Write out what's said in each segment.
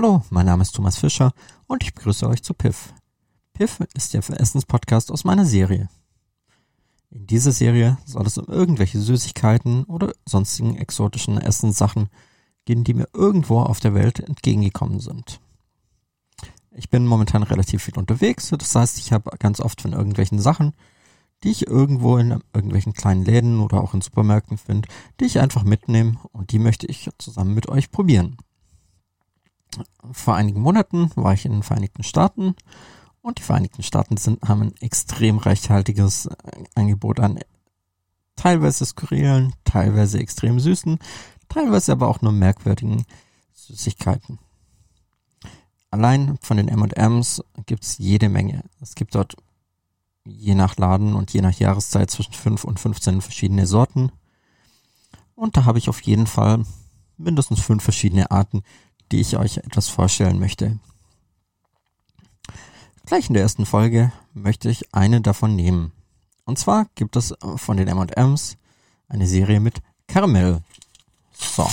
Hallo, mein Name ist Thomas Fischer und ich begrüße euch zu Piff. Piff ist der Essenspodcast aus meiner Serie. In dieser Serie soll es um irgendwelche Süßigkeiten oder sonstigen exotischen Essenssachen gehen, die mir irgendwo auf der Welt entgegengekommen sind. Ich bin momentan relativ viel unterwegs, das heißt, ich habe ganz oft von irgendwelchen Sachen, die ich irgendwo in irgendwelchen kleinen Läden oder auch in Supermärkten finde, die ich einfach mitnehme und die möchte ich zusammen mit euch probieren. Vor einigen Monaten war ich in den Vereinigten Staaten und die Vereinigten Staaten sind, haben ein extrem reichhaltiges äh, Angebot an teilweise skurrilen, teilweise extrem süßen, teilweise aber auch nur merkwürdigen Süßigkeiten. Allein von den M&M's gibt's jede Menge. Es gibt dort je nach Laden und je nach Jahreszeit zwischen 5 und 15 verschiedene Sorten. Und da habe ich auf jeden Fall mindestens fünf verschiedene Arten, die ich euch etwas vorstellen möchte. Gleich in der ersten Folge möchte ich eine davon nehmen. Und zwar gibt es von den M&M's eine Serie mit Karamell. So,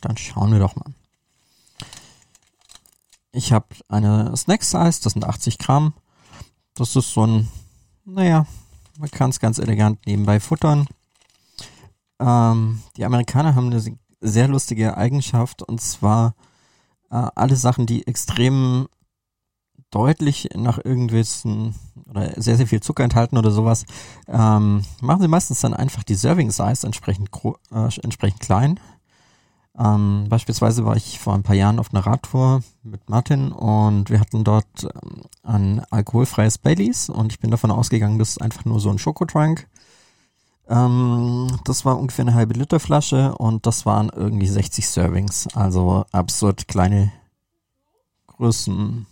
dann schauen wir doch mal. Ich habe eine Snack Size, das sind 80 Gramm. Das ist so ein, naja, man kann es ganz elegant nebenbei futtern. Ähm, die Amerikaner haben eine sehr lustige Eigenschaft und zwar äh, alle Sachen, die extrem deutlich nach irgendwelchen oder sehr, sehr viel Zucker enthalten oder sowas, ähm, machen sie meistens dann einfach die Serving Size entsprechend, äh, entsprechend klein. Ähm, beispielsweise war ich vor ein paar Jahren auf einer Radtour mit Martin und wir hatten dort ähm, ein alkoholfreies Baileys und ich bin davon ausgegangen, das ist einfach nur so ein Schokotrank. Ähm, das war ungefähr eine halbe Liter Flasche und das waren irgendwie 60 Servings, also absurd kleine Größen.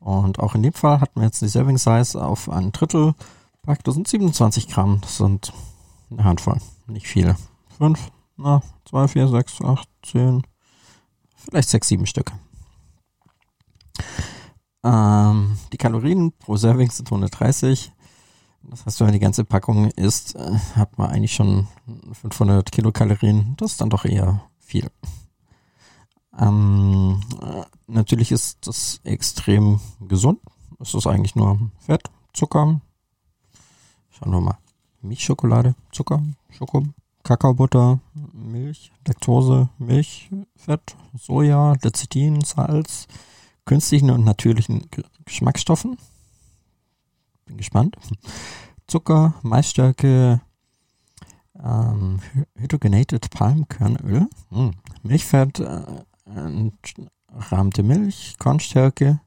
Und auch in dem Fall hatten wir jetzt die Serving Size auf ein Drittel packt. Das sind 27 Gramm, das sind eine Handvoll, nicht viele. Fünf, na, zwei, vier, sechs, acht, zehn, vielleicht sechs, sieben Stück. Ähm, die Kalorien pro Serving sind 130. Das heißt, wenn man die ganze Packung isst, äh, hat man eigentlich schon 500 Kilokalorien. Das ist dann doch eher viel. Ähm, äh, natürlich ist das extrem gesund. Es ist eigentlich nur Fett, Zucker. Schauen wir mal. Milchschokolade, Zucker, Schoko, Kakaobutter, Milch, Laktose, Milch, Fett, Soja, Lecithin, Salz, künstlichen und natürlichen Geschmacksstoffen bin gespannt. Zucker, Maisstärke, ähm, hydrogenated Palmkernöl, hm. Milchfett, äh, rahmte Milch, Kornstärke,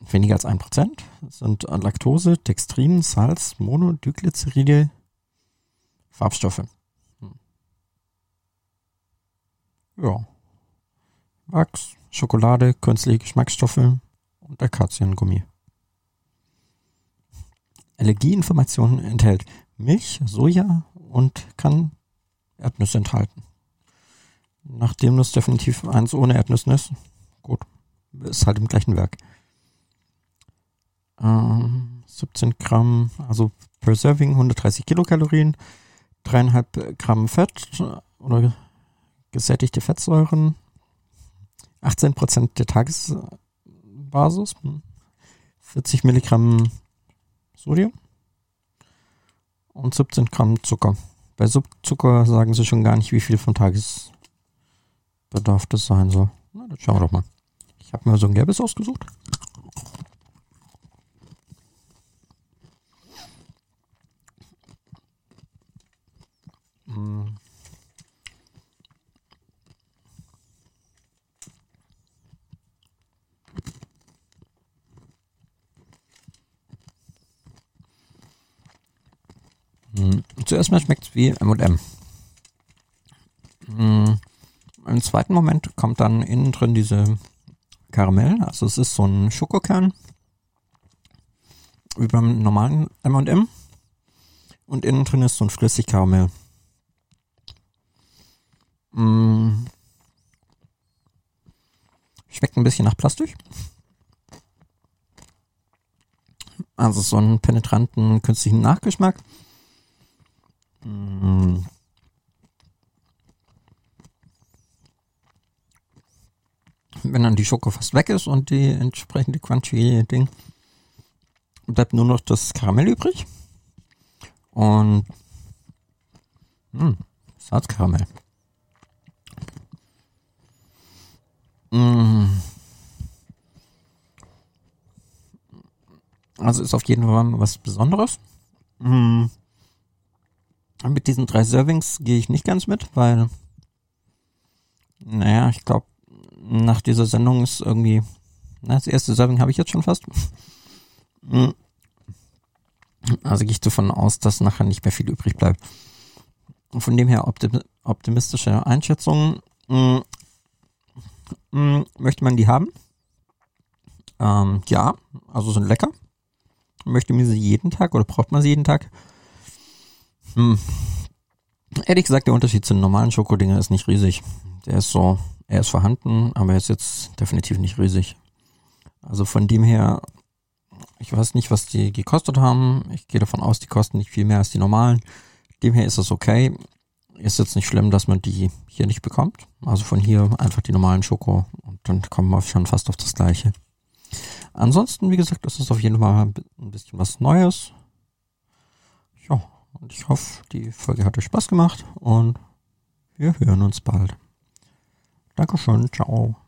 weniger als ein Prozent, sind Laktose, Dextrin, Salz, Monodyglyceride, Farbstoffe. Hm. Ja. Wachs, Schokolade, künstliche Geschmacksstoffe und Akaziengummi. Allergieinformationen enthält Milch, Soja und kann Erdnüsse enthalten. Nachdem das definitiv eins ohne Erdnüsse ist, gut, ist halt im gleichen Werk. Ähm, 17 Gramm, also per Serving 130 Kilokalorien, 3,5 Gramm Fett oder gesättigte Fettsäuren, 18 Prozent der Tagesbasis, 40 Milligramm Sodium und 17 Gramm Zucker. Bei Subzucker sagen sie schon gar nicht, wie viel vom Tagesbedarf das sein soll. Na, dann schauen wir doch mal. Ich habe mir so ein gelbes ausgesucht. Zuerst mal schmeckt es wie M&M. Hm, Im zweiten Moment kommt dann innen drin diese Karamell. Also es ist so ein Schokokern. Wie beim normalen M&M. Und innen drin ist so ein Flüssigkaramell. Hm, schmeckt ein bisschen nach Plastik. Also so einen penetranten künstlichen Nachgeschmack. Wenn dann die Schoko fast weg ist und die entsprechende crunchy Ding, bleibt nur noch das Karamell übrig. Und mh, hm, Salzkaramell. Mmh. Also ist auf jeden Fall was Besonderes. Mmh. Mit diesen drei Servings gehe ich nicht ganz mit, weil, naja, ich glaube, nach dieser Sendung ist irgendwie, na, das erste Serving habe ich jetzt schon fast. Mmh. Also gehe ich davon aus, dass nachher nicht mehr viel übrig bleibt. Von dem her optimistische Einschätzung. Mh, mh, möchte man die haben? Ähm, ja, also sind lecker. Möchte man sie jeden Tag oder braucht man sie jeden Tag? Hm. Ehrlich gesagt, der Unterschied zu den normalen Schokodinger ist nicht riesig. Der ist so, er ist vorhanden, aber er ist jetzt definitiv nicht riesig. Also von dem her ich weiß nicht, was die gekostet haben. Ich gehe davon aus, die kosten nicht viel mehr als die normalen. Demher ist es okay. Ist jetzt nicht schlimm, dass man die hier nicht bekommt. Also von hier einfach die normalen Schoko und dann kommen wir schon fast auf das gleiche. Ansonsten, wie gesagt, ist es auf jeden Fall ein bisschen was Neues. Und ich hoffe, die Folge hat euch Spaß gemacht und wir hören uns bald. Dankeschön, ciao.